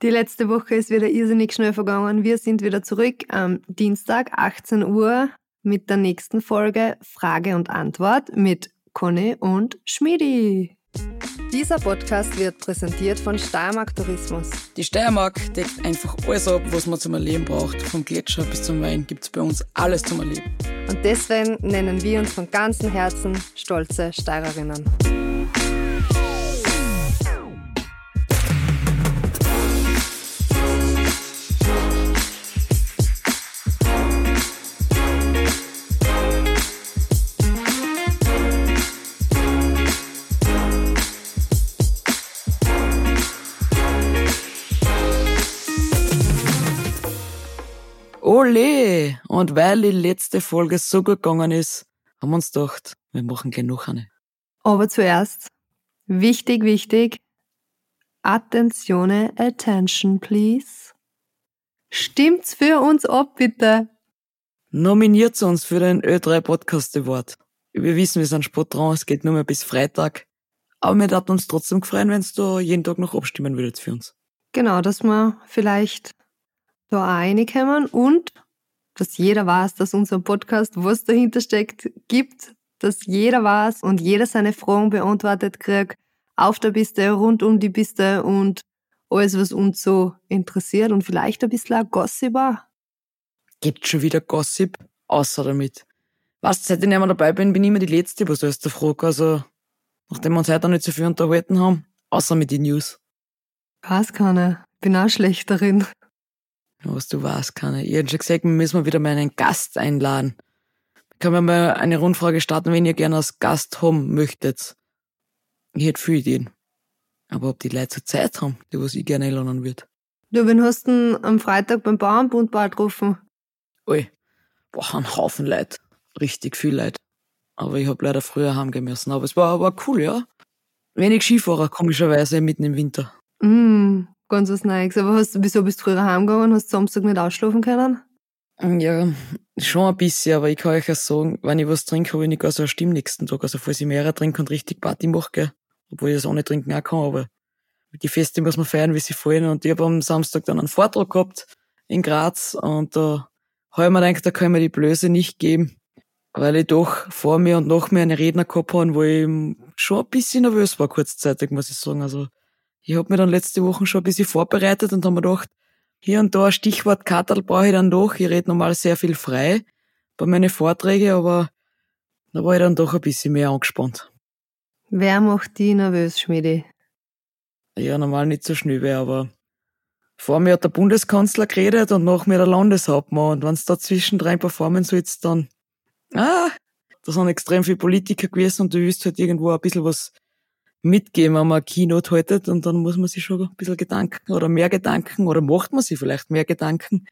Die letzte Woche ist wieder irrsinnig schnell vergangen. Wir sind wieder zurück am Dienstag, 18 Uhr, mit der nächsten Folge Frage und Antwort mit Conny und Schmidi. Dieser Podcast wird präsentiert von Steiermark Tourismus. Die Steiermark deckt einfach alles ab, was man zum Erleben braucht. Vom Gletscher bis zum Wein gibt es bei uns alles zum Erleben. Und deswegen nennen wir uns von ganzem Herzen stolze Steirerinnen. Ole! Und weil die letzte Folge so gut gegangen ist, haben wir uns gedacht, wir machen gleich noch eine. Aber zuerst, wichtig, wichtig, Attentione, attention, please. Stimmt's für uns ab, bitte. Nominiert uns für den Ö3 Podcast Award. Wir wissen, wir sind spät dran, es geht nur mehr bis Freitag. Aber wir würden uns trotzdem freuen, wenn du jeden Tag noch abstimmen würdet für uns. Genau, dass wir vielleicht da auch reinkommen und dass jeder weiß, dass unser Podcast, was dahinter steckt, gibt, dass jeder weiß und jeder seine Fragen beantwortet kriegt, auf der Piste, rund um die Piste und alles, was uns so interessiert und vielleicht ein bisschen auch Gossip auch. Gibt schon wieder Gossip? Außer damit. Weißt, seit ich nicht mehr dabei bin, bin ich immer die Letzte, was alles der Frage. Also, nachdem wir uns heute nicht so viel unterhalten haben, außer mit den News. Weiß keiner. Bin auch schlecht darin. Was du weißt, keine. Ich hätte schon gesagt, wir müssen wieder mal einen Gast einladen. Können wir mal eine Rundfrage starten, wenn ihr gerne als Gast haben möchtet. Ich hätte viele Ideen. Aber ob die Leute so Zeit haben, die was ich gerne einladen würde. Du, wen hast du denn am Freitag beim Bauernbund bald gerufen? Ui, boah, ein Haufen Leute. Richtig viel Leute. Aber ich hab leider früher heimgehen müssen. Aber es war aber cool, ja. Wenig Skifahrer, komischerweise, mitten im Winter. Mm, ganz was Neues. Aber hast du, wieso bist du früher heimgegangen? Hast du Samstag nicht ausschlafen können? Ja, schon ein bisschen, aber ich kann euch ja sagen, wenn ich was trinke, habe ich nicht gar so eine Stimme nächsten Tag. Also falls ich mehrere trinke und richtig Party mache, gell. Obwohl ich das ohne Trinken auch kann, aber die Feste muss man feiern, wie sie fallen. Und ich habe am Samstag dann einen Vortrag gehabt in Graz und da habe ich mir gedacht, da kann ich mir die Blöße nicht geben, weil ich doch vor mir und nach mir eine Redner gehabt habe, wo ich schon ein bisschen nervös war kurzzeitig, muss ich sagen. Also ich habe mir dann letzte Woche schon ein bisschen vorbereitet und habe mir gedacht, hier und da ein Stichwort Katerl brauche ich dann doch. Ich rede normal sehr viel frei bei meinen Vorträgen, aber da war ich dann doch ein bisschen mehr angespannt. Wer macht die nervös, Schmiedi? Ja, normal nicht so wäre, aber vor mir hat der Bundeskanzler geredet und nach mir der Landeshauptmann. Und wenn es da zwischendrin performen sollst, dann, ah, da sind extrem viele Politiker gewesen und du willst halt irgendwo ein bisschen was mitgeben, wenn man Keynote haltet und dann muss man sich schon ein bisschen Gedanken oder mehr Gedanken oder macht man sich vielleicht mehr Gedanken,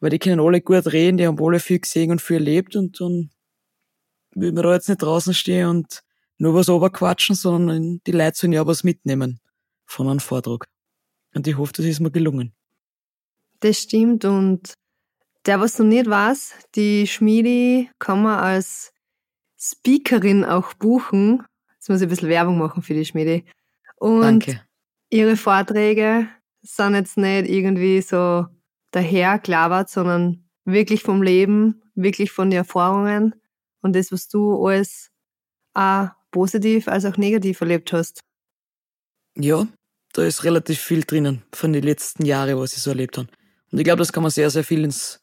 weil die können alle gut reden, die haben alle viel gesehen und viel erlebt und dann will man da jetzt nicht draußen stehen und nur was oberquatschen, sondern die Leute sollen ja was mitnehmen von einem Vortrag. Und ich hoffe, das ist mir gelungen. Das stimmt und der, was du nicht weiß, die Schmiedi kann man als Speakerin auch buchen Jetzt muss ich ein bisschen Werbung machen für die Schmiede. Und Danke. ihre Vorträge sind jetzt nicht irgendwie so daherklabert, sondern wirklich vom Leben, wirklich von den Erfahrungen und das, was du alles auch positiv als auch negativ erlebt hast. Ja, da ist relativ viel drinnen von den letzten Jahren, was ich so erlebt habe. Und ich glaube, das kann man sehr, sehr viel ins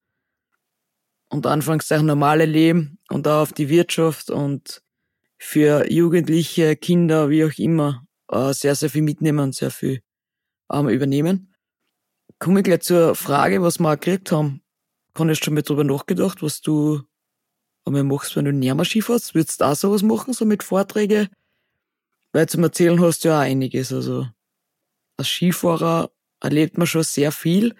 unter Anführungszeichen normale Leben und auch auf die Wirtschaft und für Jugendliche, Kinder, wie auch immer, äh, sehr, sehr viel mitnehmen sehr viel ähm, übernehmen. Komme ich gleich zur Frage, was wir auch gekriegt haben. Kann ich schon mal drüber nachgedacht, was du einmal machst, wenn du näher mal Skifährst? Würdest du auch sowas machen, so mit Vorträgen? Weil zum Erzählen hast du ja auch einiges. Also als Skifahrer erlebt man schon sehr viel.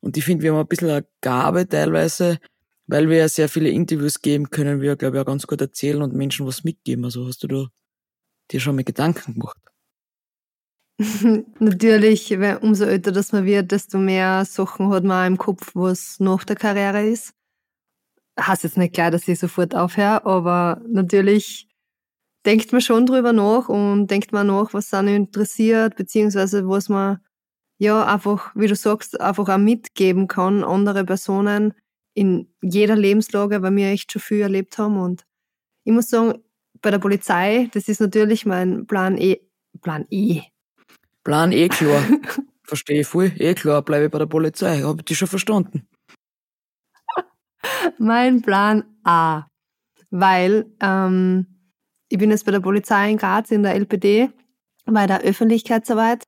Und ich finde, wir haben ein bisschen eine Gabe teilweise, weil wir ja sehr viele Interviews geben, können wir, glaube ich, auch ganz gut erzählen und Menschen was mitgeben. Also hast du da dir schon mal Gedanken gemacht? Natürlich, weil umso älter das man wird, desto mehr Sachen hat man auch im Kopf, was nach der Karriere ist. Heißt jetzt nicht klar, dass ich sofort aufhöre, aber natürlich denkt man schon drüber nach und denkt man nach, was einen interessiert, beziehungsweise was man ja, einfach, wie du sagst, einfach auch mitgeben kann, andere Personen in jeder Lebenslage, weil wir echt schon viel erlebt haben. Und ich muss sagen, bei der Polizei, das ist natürlich mein Plan E. Plan E. Plan E, klar. Verstehe ich voll. Eh klar, bleibe bei der Polizei. Hab ich die schon verstanden. mein Plan A. Weil ähm, ich bin jetzt bei der Polizei in Graz in der LPD bei der Öffentlichkeitsarbeit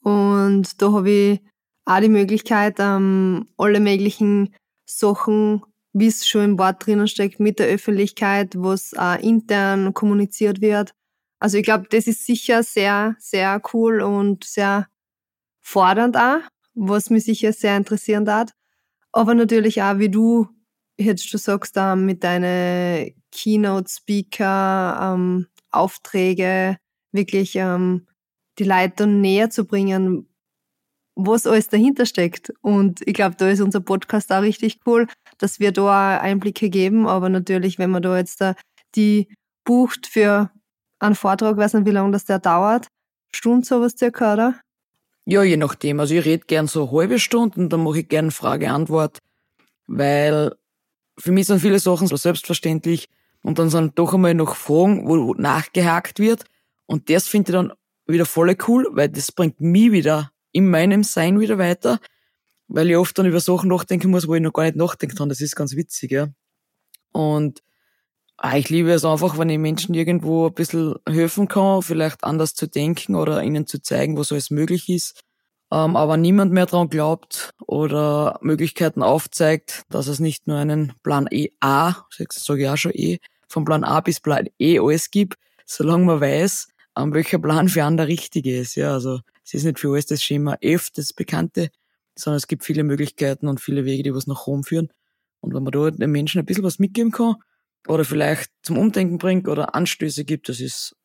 und da habe ich auch die Möglichkeit, ähm, alle möglichen Sachen, wie es schon im Wort drinnen steckt, mit der Öffentlichkeit, was auch intern kommuniziert wird. Also ich glaube, das ist sicher sehr, sehr cool und sehr fordernd auch, was mich sicher sehr interessieren hat. Aber natürlich auch, wie du jetzt schon sagst, mit deinen Keynote-Speaker, ähm, Aufträge, wirklich ähm, die Leute näher zu bringen, was alles dahinter steckt. Und ich glaube, da ist unser Podcast auch richtig cool, dass wir da Einblicke geben. Aber natürlich, wenn man da jetzt da die bucht für einen Vortrag, weiß nicht, wie lange das der dauert, Stunde sowas circa, oder? Ja, je nachdem. Also ich rede gern so halbe Stunden, dann mache ich gern Frage-Antwort, weil für mich sind viele Sachen so selbstverständlich und dann sind doch einmal noch Fragen, wo nachgehakt wird und das finde ich dann wieder voll cool, weil das bringt mich wieder in meinem Sein wieder weiter, weil ich oft dann über Sachen nachdenken muss, wo ich noch gar nicht nachdenkt habe. Das ist ganz witzig, ja. Und ah, ich liebe es einfach, wenn ich Menschen irgendwo ein bisschen helfen kann, vielleicht anders zu denken oder ihnen zu zeigen, was alles möglich ist. Ähm, aber niemand mehr daran glaubt oder Möglichkeiten aufzeigt, dass es nicht nur einen Plan E A, sage ich auch schon E, von Plan A bis Plan E alles gibt, solange man weiß, ähm, welcher Plan für einen der richtige ist. Ja, also es ist nicht für alles das Schema F, das Bekannte, sondern es gibt viele Möglichkeiten und viele Wege, die was nach Rom führen. Und wenn man da den Menschen ein bisschen was mitgeben kann oder vielleicht zum Umdenken bringt oder Anstöße gibt, das ist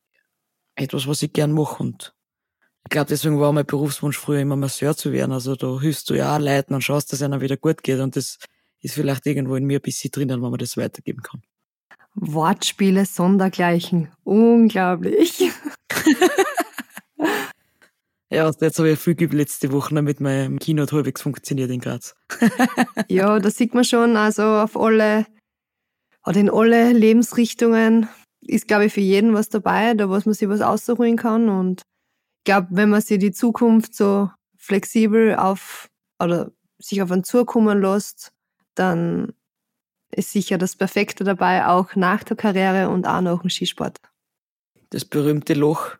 etwas, was ich gern mache. Und ich glaube, deswegen war mein Berufswunsch früher immer Masseur zu werden. Also da hilfst du ja auch Leuten und schaust, dass es ihnen wieder gut geht. Und das ist vielleicht irgendwo in mir ein bisschen drinnen, wenn man das weitergeben kann. Wortspiele sondergleichen. Unglaublich. ja, jetzt habe ich viel geübt letzte Woche, damit mein Kino halbwegs funktioniert in Graz. ja, da sieht man schon, also auf alle, oder in alle Lebensrichtungen ist, glaube ich, für jeden was dabei, da was man sich was aussuchen kann. Und ich glaube, wenn man sich die Zukunft so flexibel auf, oder sich auf einen zukommen lässt, dann ist sicher das Perfekte dabei, auch nach der Karriere und auch nach dem Skisport. Das berühmte Loch,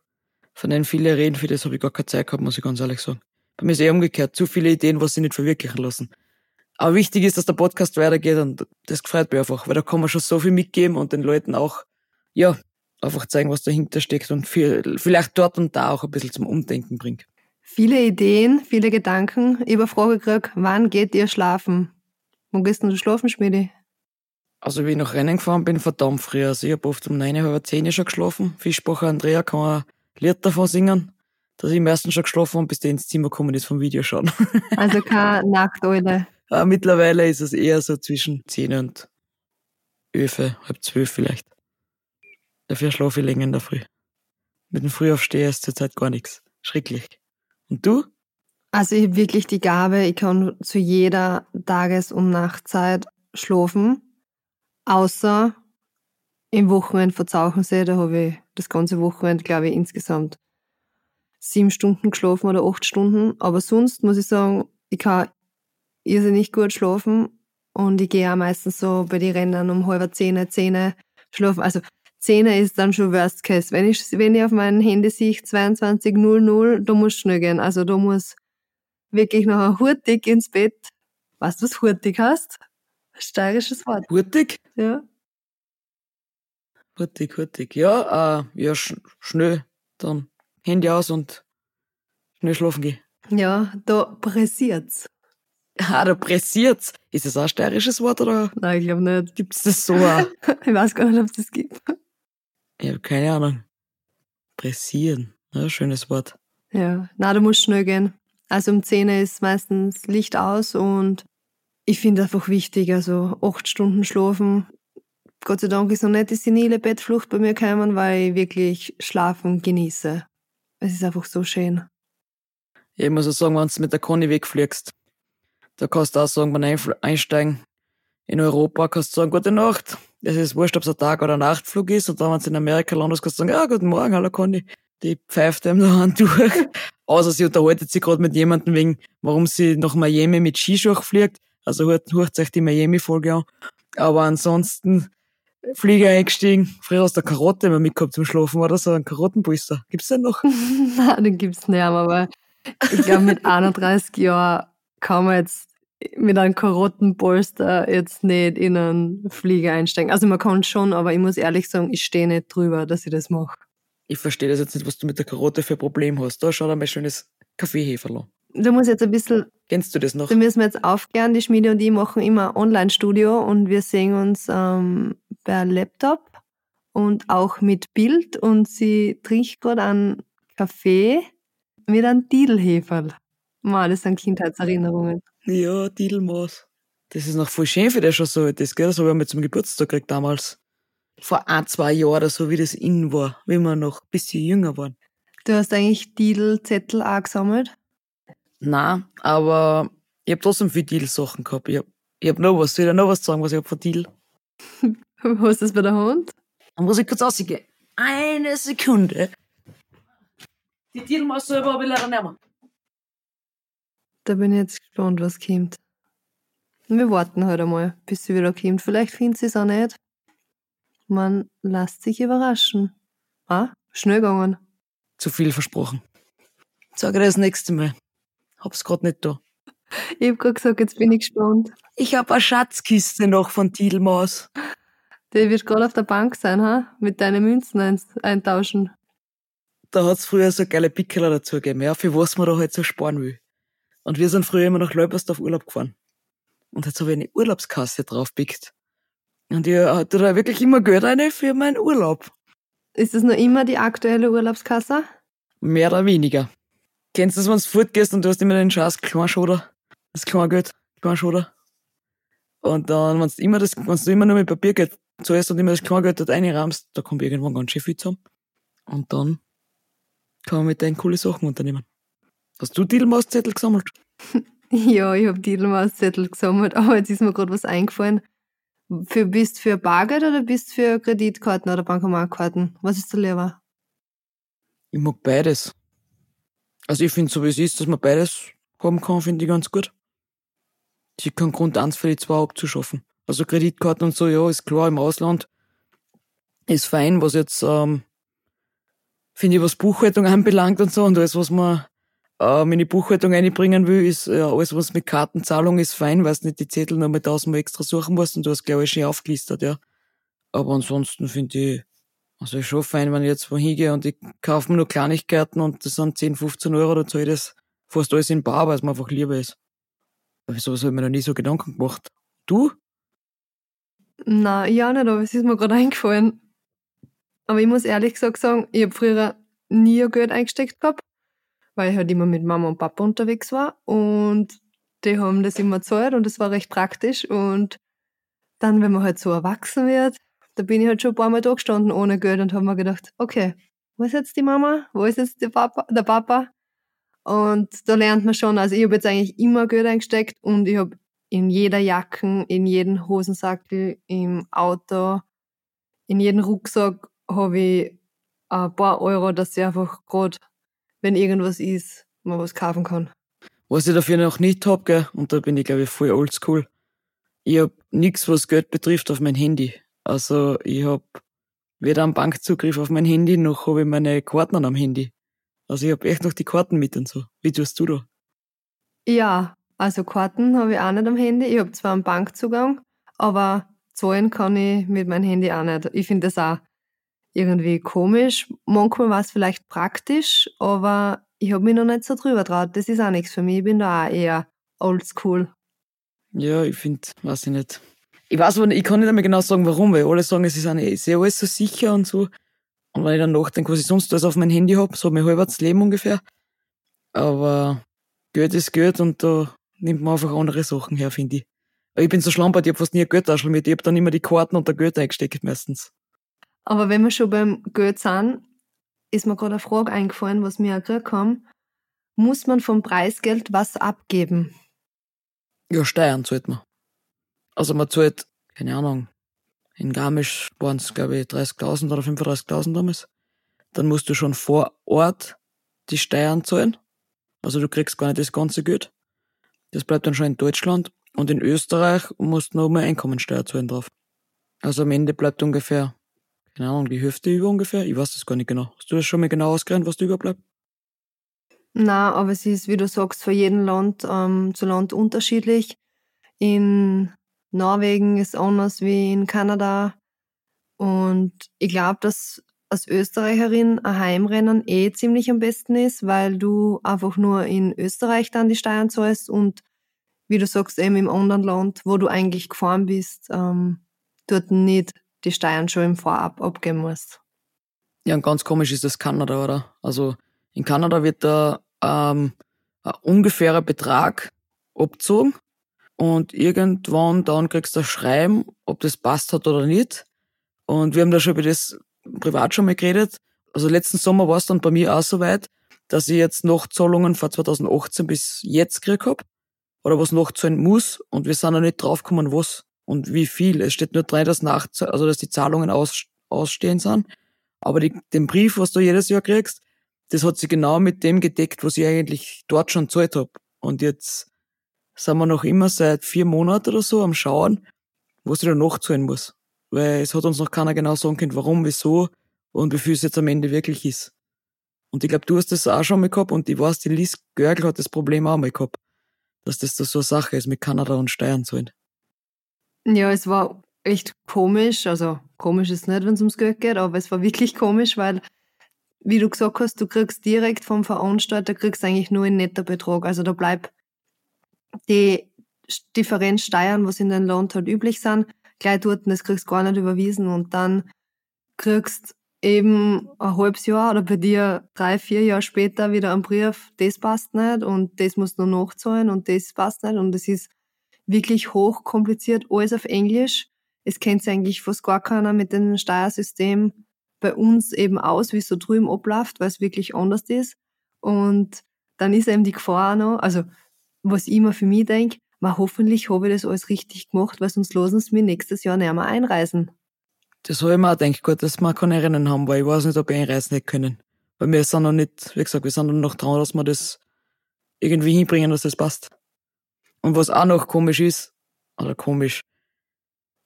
von dem viele reden, für das habe ich gar keine Zeit gehabt, muss ich ganz ehrlich sagen. Bei mir ist eher umgekehrt, zu viele Ideen, was sie nicht verwirklichen lassen. Aber wichtig ist, dass der Podcast weitergeht und das gefreut mich einfach, weil da kann man schon so viel mitgeben und den Leuten auch, ja, einfach zeigen, was dahinter steckt und viel, vielleicht dort und da auch ein bisschen zum Umdenken bringt. Viele Ideen, viele Gedanken. Ich habe Frage gekriegt, wann geht ihr schlafen? Wo gehst du schlafen, Schmiedi? Also wie ich nach Rennen gefahren bin, verdammt früh. Also ich habe oft um neun, halb zehn schon geschlafen. Fischbacher Andrea kann ein Lied davon singen, dass ich im ersten schon geschlafen habe, bis der ins Zimmer gekommen ist vom Videoschauen. Also keine Nachteule. ja, mittlerweile ist es eher so zwischen zehn und elf, halb zwölf vielleicht. Dafür schlafe ich länger in der Früh. Mit dem Frühaufsteher ist zurzeit gar nichts. Schrecklich. Und du? Also ich habe wirklich die Gabe, ich kann zu jeder Tages- und Nachtzeit schlafen. Außer im Wochenende vor Zauchensee, da habe ich das ganze Wochenende, glaube ich, insgesamt sieben Stunden geschlafen oder acht Stunden. Aber sonst muss ich sagen, ich kann irrsinnig gut schlafen und ich gehe auch meistens so bei den Rennen um halb zehn, zehn schlafen. Also zehn ist dann schon Worst Case. Wenn ich, wenn ich auf meinem Handy sehe 22.00, da muss schnell gehen. Also da muss wirklich noch ein hurtig ins Bett. Weißt du, was hurtig heißt? Steirisches Wort. Hurtig? Ja. Hurtig, hurtig. Ja, äh, ja, sch schnell. Dann Handy aus und schnell schlafen gehen. Ja, da pressiert's. Ah, da pressiert's. Ist das auch ein steirisches Wort oder? Nein, ich glaube nicht. Gibt's das so? Auch? ich weiß gar nicht, ob es das gibt. Ich habe keine Ahnung. Pressieren. Ja, schönes Wort. Ja, na, du musst schnell gehen. Also um 10 ist meistens Licht aus und ich finde einfach wichtig, also acht Stunden schlafen. Gott sei Dank ist noch nicht die senile Bettflucht bei mir gekommen, weil ich wirklich Schlafen genieße. Es ist einfach so schön. Ich muss auch sagen, wenn du mit der Conny wegfliegst, da kannst du auch sagen, beim Einsteigen in Europa kannst du sagen, gute Nacht. Es ist wurscht, ob es ein Tag- oder ein Nachtflug ist. Und dann, wenn du in Amerika landest, kannst du sagen, ja, guten Morgen, hallo Conny. Die pfeift ihm da durch. Außer sie unterhaltet sich gerade mit jemandem wegen, warum sie nach Miami mit Skischuch fliegt. Also hört, hört euch die Miami-Folge an. Aber ansonsten, Flieger eingestiegen. Früher hast du eine Karotte immer mitgehabt zum Schlafen, oder so ein Karottenpolster. Gibt's den noch? Nein, den gibt's nicht aber ich glaube, mit 31 Jahren kann man jetzt mit einem Karottenpolster jetzt nicht in einen Flieger einsteigen. Also man kann schon, aber ich muss ehrlich sagen, ich stehe nicht drüber, dass ich das mache. Ich verstehe das jetzt nicht, was du mit der Karotte für ein Problem hast. Da schau dir mal schönes Kaffeeheferl Da muss jetzt ein bisschen. Kennst du das noch? Da müssen wir jetzt aufklären. Die Schmiede und ich machen immer Online-Studio und wir sehen uns ähm, per Laptop und auch mit Bild und sie trinkt gerade einen Kaffee mit einem Didelheferl. Man, das sind Kindheitserinnerungen. Ja, Didelmaus. Das ist noch voll schön für der schon so alt ist, gell? Das habe ich mir zum Geburtstag gekriegt damals. Vor ein, zwei Jahren oder so, wie das in war, wie wir noch ein bisschen jünger waren. Du hast eigentlich Didelzettel auch gesammelt? Nein, aber ich habe trotzdem viel Didel-Sachen gehabt. Ich habe hab noch was. Soll ich noch was sagen, was ich hab von Didel? Hast du das bei der Hand? Dann muss ich kurz rausgehen. Eine Sekunde. Die Didelmaus selber habe ich leider nicht mehr. Da bin ich jetzt gespannt, was kommt. Wir warten halt einmal, bis sie wieder kommt. Vielleicht findet sie es auch nicht. Man lässt sich überraschen. Ah, schnell gegangen. Zu viel versprochen. Sag dir das nächste Mal. Hab's grad nicht da. Ich hab grad gesagt, jetzt bin ich gespannt. Ich hab eine Schatzkiste noch von Tiedelmaus. Die wird gerade auf der Bank sein, ha? Mit deinen Münzen ein eintauschen. Da hat's früher so geile Pickeler dazu gegeben, ja, für was man da halt so sparen will. Und wir sind früher immer nach Leupast auf Urlaub gefahren. Und jetzt habe ich eine Urlaubskasse draufpickt. Und ich hatte da wirklich immer Geld rein für meinen Urlaub. Ist das noch immer die aktuelle Urlaubskasse? Mehr oder weniger. Kennst du das, wenn du fortgehst und du hast immer den scheiß Kleinschoder? Das Kleingeld, Kleinschoder. Und dann, wenn du immer das, wenn du immer nur mit Papiergeld zahlst und immer das Kleingeld dort reinrahmst, da kommt irgendwann ganz schön viel zusammen. Und dann kann man mit denen coole Sachen unternehmen. Hast du Didelmauszettel gesammelt? ja, ich habe Didelmauszettel gesammelt, aber jetzt ist mir gerade was eingefallen. Für, bist für Bargeld oder bist für Kreditkarten oder Bankomatkarten? Was ist da lieber? Ich mag beides. Also ich finde so wie es ist, dass man beides haben kann, finde ich ganz gut. Ich keinen Grund, eins für die zwei abzuschaffen. Also Kreditkarten und so, ja, ist klar, im Ausland ist fein, was jetzt, ähm, finde ich, was Buchhaltung anbelangt und so und alles, was man ähm, in die Buchhaltung einbringen will, ist ja, alles, was mit Kartenzahlung ist, fein, weil du nicht die Zettel noch mit tausendmal extra suchen musst und du hast, glaube ich, schon aufgelistet, ja. Aber ansonsten finde ich, also ist schon fein, wenn ich jetzt wohin gehe und ich kaufe mir nur Kleinigkeiten und das sind 10, 15 Euro, dann zahle ich das fast alles in Bar, weil es mir einfach lieber ist. Aber sowas habe ich mir noch nie so Gedanken gemacht. Du? Na, ja nicht, aber es ist mir gerade eingefallen. Aber ich muss ehrlich gesagt sagen, ich habe früher nie Geld eingesteckt gehabt, weil ich halt immer mit Mama und Papa unterwegs war und die haben das immer gezahlt und das war recht praktisch und dann, wenn man halt so erwachsen wird, da bin ich halt schon ein paar Mal da gestanden ohne Geld und habe mir gedacht, okay, wo ist jetzt die Mama? Wo ist jetzt der Papa? Der Papa? Und da lernt man schon, also ich habe jetzt eigentlich immer Geld eingesteckt und ich habe in jeder Jacken, in jeden Hosensackel, im Auto, in jeden Rucksack habe ich ein paar Euro, dass ich einfach gerade, wenn irgendwas ist, mal was kaufen kann. Was ich dafür noch nicht hab, gell, und da bin ich glaube ich voll oldschool, ich hab nix, was Geld betrifft, auf mein Handy. Also ich hab weder einen Bankzugriff auf mein Handy, noch habe ich meine Karten am Handy. Also ich hab echt noch die Karten mit und so. Wie tust du da? Ja, also Karten habe ich auch nicht am Handy. Ich habe zwar einen Bankzugang, aber zahlen kann ich mit meinem Handy auch nicht. Ich finde das auch irgendwie komisch. Manchmal war es vielleicht praktisch, aber ich habe mich noch nicht so drüber traut. Das ist auch nichts für mich. Ich bin da auch eher oldschool. Ja, ich finde, weiß ich nicht. Ich weiß aber nicht, ich kann nicht einmal genau sagen, warum, weil alle sagen, es ist, eine, ist ja alles so sicher und so. Und wenn ich dann nachdenke, was ich sonst alles auf mein Handy hab, so mein halbes Leben ungefähr. Aber Geld ist Geld und da nimmt man einfach andere Sachen her, finde ich. Aber ich bin so schlampert, ich hab fast nie ein Geldtaschel mit. Ich hab dann immer die Karten und der Geld eingesteckt meistens. Aber wenn wir schon beim Geld sind, ist mir gerade eine Frage eingefallen, was mir auch gekriegt haben. muss man vom Preisgeld was abgeben? Ja, Steuern zahlt man. Also man zahlt, keine Ahnung, in Garmisch waren es, glaube ich, 30.000 oder 35.000 damals. Dann musst du schon vor Ort die Steuern zahlen. Also du kriegst gar nicht das ganze Geld. Das bleibt dann schon in Deutschland. Und in Österreich musst du noch mehr Einkommensteuer zahlen drauf. Also am Ende bleibt ungefähr, keine Ahnung, die Hälfte über ungefähr. Ich weiß das gar nicht genau. Hast du das schon mal genau ausgerechnet, was da überbleibt? Na, aber es ist, wie du sagst, für jeden Land ähm, zu Land unterschiedlich. In Norwegen ist anders wie in Kanada. Und ich glaube, dass als Österreicherin ein Heimrennen eh ziemlich am besten ist, weil du einfach nur in Österreich dann die Steuern zahlst und wie du sagst, eben im anderen Land, wo du eigentlich gefahren bist, ähm, dort nicht die Steuern schon im Vorab abgeben musst. Ja, und ganz komisch ist das Kanada, oder? Also in Kanada wird da ähm, ein ungefährer Betrag abgezogen und irgendwann dann kriegst du ein Schreiben, ob das passt hat oder nicht. Und wir haben da schon über das privat schon mal geredet. Also letzten Sommer war es dann bei mir auch so weit, dass ich jetzt noch Zahlungen von 2018 bis jetzt gekriegt hab oder was noch zahlen muss und wir sind noch nicht draufgekommen, was und wie viel. Es steht nur drin, dass nach, also dass die Zahlungen aus, ausstehen sind. Aber die, den Brief, was du jedes Jahr kriegst, das hat sich genau mit dem gedeckt, was ich eigentlich dort schon zahlt hab. Und jetzt sind wir noch immer seit vier Monaten oder so am Schauen, was ich da nachzahlen muss. Weil es hat uns noch keiner genau sagen können, warum, wieso und wie viel es jetzt am Ende wirklich ist. Und ich glaube, du hast das auch schon mal gehabt und ich weiß, die Liz Görgel hat das Problem auch mal gehabt dass das da so eine Sache ist mit Kanada und Steuern zahlen. Ja, es war echt komisch. Also komisch ist nicht, wenn es ums Geld geht, aber es war wirklich komisch, weil, wie du gesagt hast, du kriegst direkt vom Veranstalter, kriegst eigentlich nur einen netter Betrag. Also da bleibt die Differenz Steuern, was in den Land halt üblich sind, gleich dort, das kriegst du gar nicht überwiesen und dann kriegst eben ein halbes Jahr oder bei dir drei, vier Jahre später wieder ein Brief, das passt nicht und das musst du noch nachzahlen und das passt nicht und es ist wirklich hochkompliziert, alles auf Englisch. Es kennt sich eigentlich fast gar keiner mit dem Steuersystem bei uns eben aus, wie es so drüben abläuft, weil es wirklich anders ist. Und dann ist eben die Gefahr noch, also was ich immer für mich denke, hoffentlich habe ich das alles richtig gemacht, weil sonst losen sie mir nächstes Jahr nicht mehr einreisen. Das habe ich mir auch gedacht, gut, dass wir keine Rennen haben, weil ich weiß nicht, ob ich einreisen hätte können. Weil wir sind noch nicht, wie gesagt, wir sind noch dran, dass wir das irgendwie hinbringen, dass das passt. Und was auch noch komisch ist, oder komisch,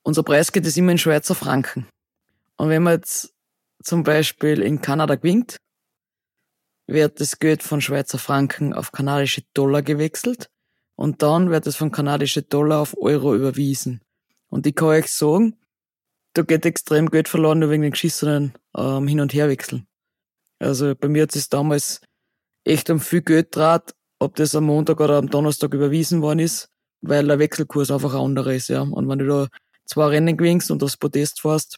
unser Preis geht es immer in Schweizer Franken. Und wenn man jetzt zum Beispiel in Kanada gewinnt, wird das Geld von Schweizer Franken auf kanadische Dollar gewechselt und dann wird es von kanadische Dollar auf Euro überwiesen. Und ich kann euch sagen, da geht extrem Geld verloren nur wegen den geschissenen ähm, Hin- und Herwechseln. Also bei mir hat es damals echt um viel Geld draht, ob das am Montag oder am Donnerstag überwiesen worden ist, weil der Wechselkurs einfach ein anderer ist, ja. Und wenn du da zwei Rennen gewinnst und aufs Podest fährst,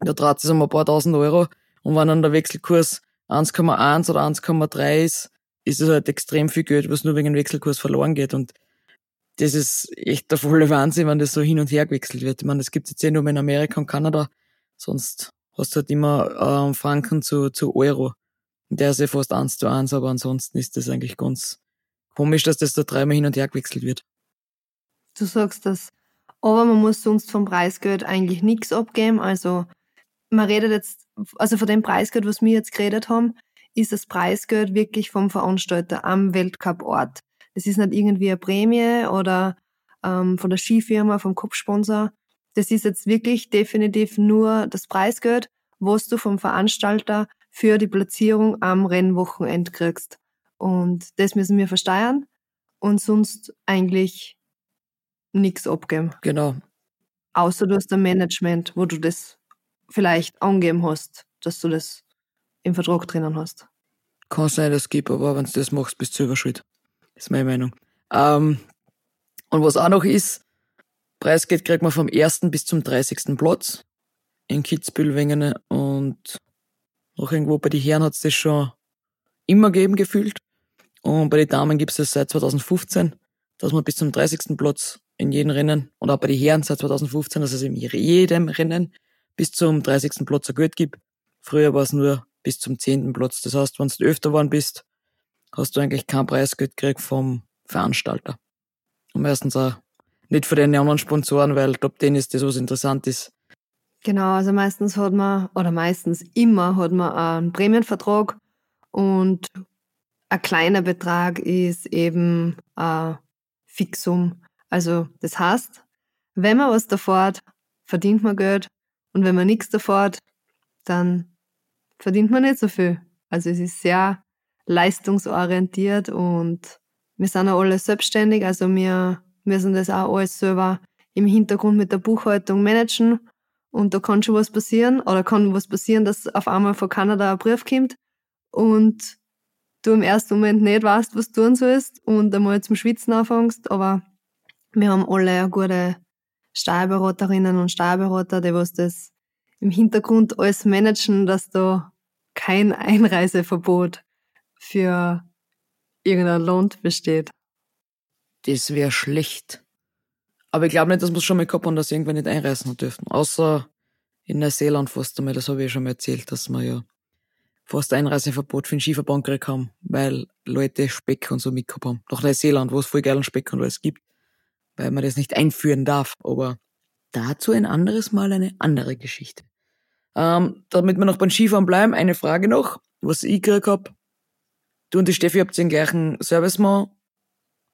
da draht es um ein paar tausend Euro. Und wenn dann der Wechselkurs 1,1 oder 1,3 ist, ist es halt extrem viel Geld, was nur wegen Wechselkurs verloren geht. Und das ist echt der volle Wahnsinn, wenn das so hin und her gewechselt wird. Ich meine, das gibt es jetzt eh nur in Amerika und Kanada. Sonst hast du halt immer ähm, Franken zu, zu Euro. Und der ist ja fast eins zu eins, aber ansonsten ist das eigentlich ganz komisch, dass das da dreimal hin und her gewechselt wird. Du sagst das. Aber man muss sonst vom Preisgeld eigentlich nichts abgeben. Also man redet jetzt, also von dem Preisgeld, was wir jetzt geredet haben, ist das Preisgeld wirklich vom Veranstalter am Weltcup-Ort. Das ist nicht irgendwie eine Prämie oder ähm, von der Skifirma, vom Kopfsponsor. Das ist jetzt wirklich definitiv nur das Preisgeld, was du vom Veranstalter für die Platzierung am Rennwochenende kriegst. Und das müssen wir versteuern und sonst eigentlich nichts abgeben. Genau. Außer du hast ein Management, wo du das vielleicht angeben hast, dass du das im Vertrag drinnen hast. Kann sein, dass es gibt, aber wenn du das machst, bist du selber schuld ist meine Meinung. Ähm, und was auch noch ist, Preisgeld kriegt man vom 1. bis zum 30. Platz in Kitzbühel, Wengene und noch irgendwo bei den Herren hat es das schon immer gegeben gefühlt. Und bei den Damen gibt es das seit 2015, dass man bis zum 30. Platz in jedem Rennen und auch bei den Herren seit 2015, dass es in jedem Rennen bis zum 30. Platz ein Geld gibt. Früher war es nur bis zum 10. Platz. Das heißt, wenn du öfter geworden bist, hast du eigentlich kein Preisgeld gekriegt vom Veranstalter. Und meistens auch nicht für den anderen Sponsoren, weil Top denen ist das, was interessant ist. Genau, also meistens hat man, oder meistens immer hat man einen Prämienvertrag und ein kleiner Betrag ist eben ein Fixum. Also das heißt, wenn man was davor hat, verdient man Geld und wenn man nichts davor hat, dann verdient man nicht so viel. Also es ist sehr leistungsorientiert und wir sind auch alle selbstständig, also wir müssen das auch alles selber im Hintergrund mit der Buchhaltung managen. Und da kann schon was passieren oder kann was passieren, dass auf einmal von Kanada ein Brief kommt und du im ersten Moment nicht weißt, was du tun sollst und einmal zum Schwitzen anfängst, aber wir haben alle eine gute Steuerberaterinnen und Steuerberater, die was das im Hintergrund alles managen, dass da kein Einreiseverbot für irgendein Land besteht. Das wäre schlecht. Aber ich glaube nicht, dass wir es schon mal gehabt haben, dass sie irgendwann nicht einreisen dürfen. Außer in Neuseeland fast einmal, das habe ich schon mal erzählt, dass wir ja fast Einreiseverbot für den Skiverband gekriegt haben, weil Leute Speck und so mitgehabt haben. Nach Neuseeland, wo es voll geilen Speck und alles gibt, weil man das nicht einführen darf. Aber dazu ein anderes Mal eine andere Geschichte. Ähm, damit wir noch beim Skifahren bleiben, eine Frage noch, was ich gekriegt hab. Du und die Steffi habt den gleichen Servicemann,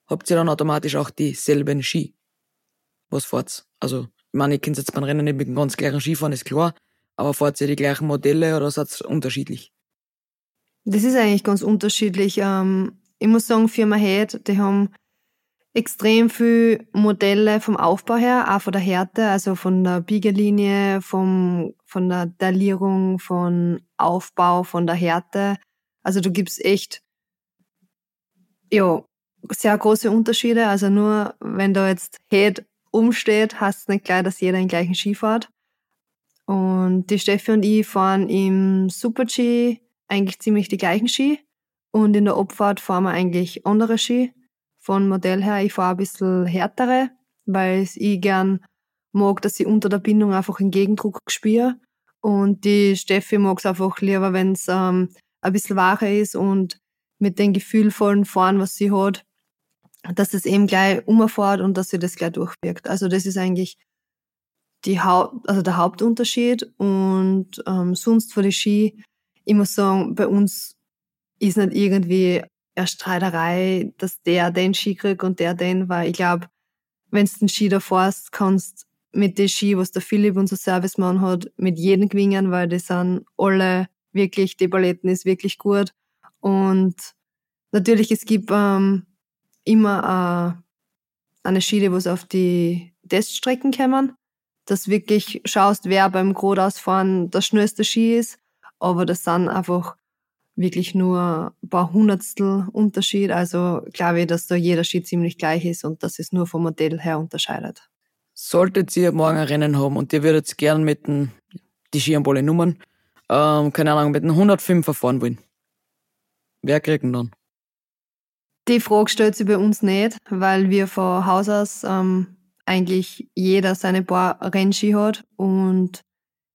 habt ihr dann automatisch auch dieselben Ski? Was fahrt's? Also, ich meine, ich könnt jetzt beim Rennen nicht mit dem ganz gleichen Skifahren, ist klar, aber fahrt ihr die gleichen Modelle oder seid unterschiedlich? Das ist eigentlich ganz unterschiedlich. Ähm, ich muss sagen, Firma Head, die haben extrem viel Modelle vom Aufbau her, auch von der Härte, also von der Biegelinie, vom, von der Dalierung, von Aufbau, von der Härte. Also du gibst echt, ja, sehr große Unterschiede. Also nur, wenn da jetzt Head umsteht, heißt es nicht gleich, dass jeder den gleichen Ski fährt. Und die Steffi und ich fahren im Super-G eigentlich ziemlich die gleichen Ski. Und in der Abfahrt fahren wir eigentlich andere Ski von Modell her. Ich fahre ein bisschen härtere, weil ich gern mag, dass ich unter der Bindung einfach einen Gegendruck spüre. Und die Steffi mag es einfach lieber, wenn es ähm, ein bisschen wacher ist und mit dem gefühlvollen Fahren, was sie hat, dass es eben gleich umfährt und dass sie das gleich durchwirkt. Also das ist eigentlich die Haupt, also der Hauptunterschied. Und ähm, sonst für die Ski, ich muss sagen, bei uns ist nicht irgendwie Streiterei, dass der den Ski kriegt und der den, weil ich glaube, wenn du den Ski da fährst, kannst mit den Ski, was der Philipp, unser Servicemann hat, mit jedem gewinnen, weil die sind alle wirklich, die Paletten ist wirklich gut. Und natürlich, es gibt ähm, immer äh, eine Schiede, wo es auf die Teststrecken kommen, dass wirklich schaust, wer beim Grodausfahren der schnellste Ski ist. Aber das sind einfach wirklich nur ein paar Hundertstel Unterschied. Also glaube ich, dass da jeder Ski ziemlich gleich ist und dass es nur vom Modell her unterscheidet. Solltet ihr morgen ein Rennen haben und ihr würdet gern mit den, die Ski alle Nummern, ähm, keine Ahnung, mit den 105er fahren wollen, wer kriegt ihn dann? Die Frage stellt sich bei uns nicht, weil wir von Haus aus ähm, eigentlich jeder seine paar Rennski hat und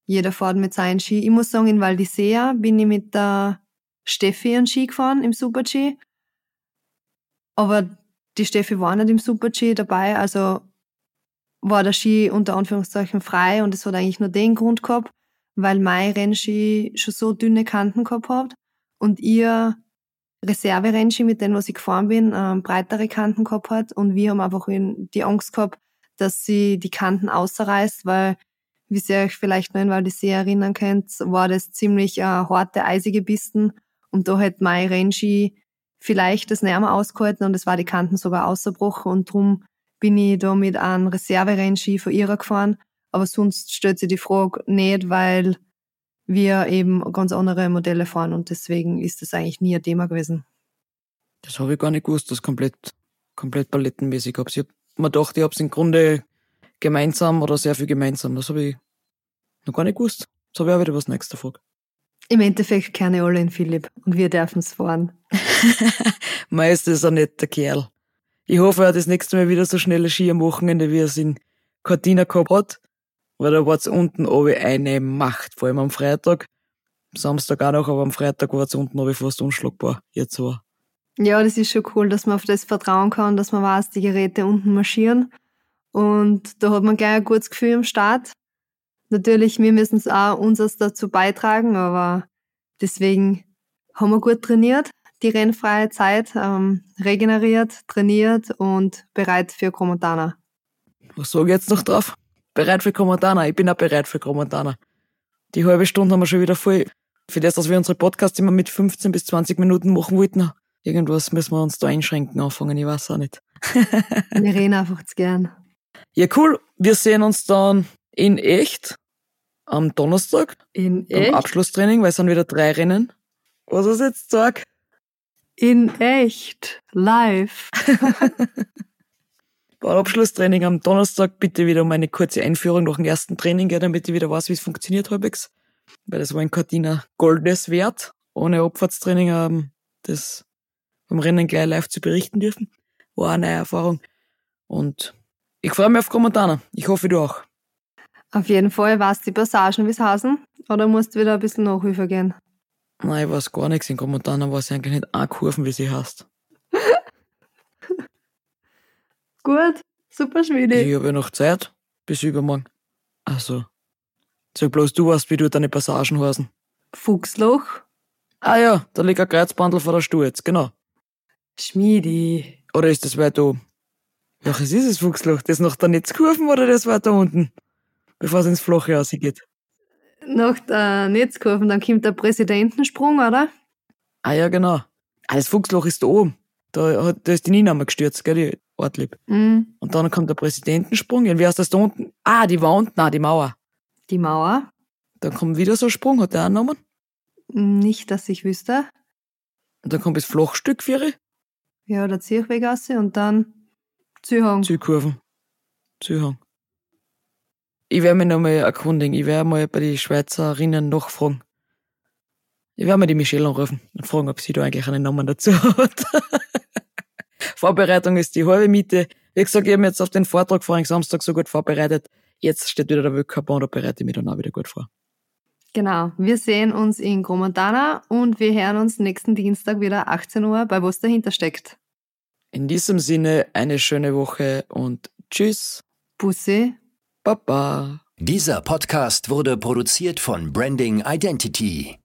jeder fährt mit seinen Ski. Ich muss sagen, in Val d'Isea bin ich mit der Steffi einen Ski gefahren im Super-G. Aber die Steffi war nicht im Super-G dabei, also war der Ski unter Anführungszeichen frei und es hat eigentlich nur den Grund gehabt, weil mein Rennski schon so dünne Kanten gehabt hat und ihr Reserve-Rennski, mit denen was ich gefahren bin, ähm, breitere Kanten gehabt hat und wir haben einfach die Angst gehabt, dass sie die Kanten außerreißt, weil wie ihr euch vielleicht noch in Val d'Isère erinnern könnt, war das ziemlich äh, harte, eisige Pisten und da hat mein Rennski vielleicht das Närmer ausgehalten und es war die Kanten sogar ausgebrochen und drum bin ich da mit einem Reserve-Rennski von ihrer gefahren. Aber sonst stellt sich die Frage nicht, weil wir eben ganz andere Modelle fahren und deswegen ist das eigentlich nie ein Thema gewesen. Das habe ich gar nicht gewusst, das komplett, komplett palettenmäßig habe. Ich habe mir gedacht, ich habe es im Grunde gemeinsam oder sehr viel gemeinsam. Das habe ich noch gar nicht gewusst. Jetzt habe ich auch wieder was nächste Frage. Im Endeffekt keine alle in Philipp und wir dürfen es fahren. Meist ist er nicht der Kerl. Ich hoffe, er hat das nächste Mal wieder so schnelle Ski am Wochenende, wie er es in Cortina gehabt hat. Weil da war es unten oben eine Macht, vor allem am Freitag. Samstag auch noch, aber am Freitag war es unten oben fast unschlagbar. Jetzt war. Ja, das ist schon cool, dass man auf das vertrauen kann, dass man weiß, die Geräte unten marschieren. Und da hat man gleich ein gutes Gefühl am Start. Natürlich, wir müssen es auch unseres dazu beitragen, aber deswegen haben wir gut trainiert, die rennfreie Zeit, ähm, regeneriert, trainiert und bereit für Komotana. Was sage ich jetzt noch drauf? Bereit für Komotana. Ich bin auch bereit für Komotana. Die halbe Stunde haben wir schon wieder voll. Für das, dass wir unsere Podcasts immer mit 15 bis 20 Minuten machen wollten, irgendwas müssen wir uns da einschränken anfangen, ich weiß auch nicht. wir reden einfach zu gern. Ja, cool. Wir sehen uns dann in echt am Donnerstag. In echt? Am Abschlusstraining, weil es sind wieder drei Rennen. Was ist jetzt Tag? In echt. Live. Beim Abschlusstraining am Donnerstag bitte wieder um eine kurze Einführung nach dem ersten Training, gell, damit ich wieder weiß, wie es funktioniert halbwegs. Weil das war ein Cortina Goldes wert, ohne Abfahrtstraining ähm, das vom Rennen gleich live zu berichten dürfen. War eine neue Erfahrung. Und ich freue mich auf Kommentare. Ich hoffe, du auch. Auf jeden Fall. Du die Passagen, wie es heißen? Oder musst du wieder ein bisschen Nachhilfe gehen? Nein, ich weiß gar nichts. In Kommentaren weiß ich eigentlich nicht eine Kurven, wie sie heißt. Gut, super Schmiede. Ich habe ja noch Zeit. Bis übermorgen. Ach so. Sag bloß, du weißt, wie du deine Passagen heißen. Fuchsloch. Ah ja, da liegt ein Kreuzbandel vor der Stuhl jetzt, genau. Schmiedi. Oder ist das weiter oben? Welches ist das Fuchsloch? Das nach der Netzkurven oder das weiter unten? Bevor es ins Flache rausgeht. Nach der Netzkurven, dann kommt der Präsidentensprung, oder? Ah ja, genau. Ah, das Fuchsloch ist da oben. Da, hat, da ist die Nina mal gestürzt, gell, die Ortlieb. Mhm. Und dann kommt der Präsidentensprung. Und wer ist das da unten? Ah, die Wand, nein, die Mauer. Die Mauer? Dann kommt wieder so ein Sprung, hat der Namen? Nicht, dass ich wüsste. Und dann kommt das Flachstück für Ja, der Zierchweggasse und dann Zühang. Zükurven. Zühang. Ich werde mich nochmal erkundigen. Ich werde mal bei den Schweizerinnen nachfragen. Ich werde mal die Michelle anrufen und fragen, ob sie da eigentlich einen Namen dazu hat. Vorbereitung ist die halbe Miete. Wie gesagt, ich habe mich jetzt auf den Vortrag vorigen Samstag so gut vorbereitet. Jetzt steht wieder der Weltcup an, da bereite ich mich dann auch wieder gut vor. Genau. Wir sehen uns in Gromontana und wir hören uns nächsten Dienstag wieder 18 Uhr bei was dahinter steckt. In diesem Sinne eine schöne Woche und tschüss. Bussi. Baba. Dieser Podcast wurde produziert von Branding Identity.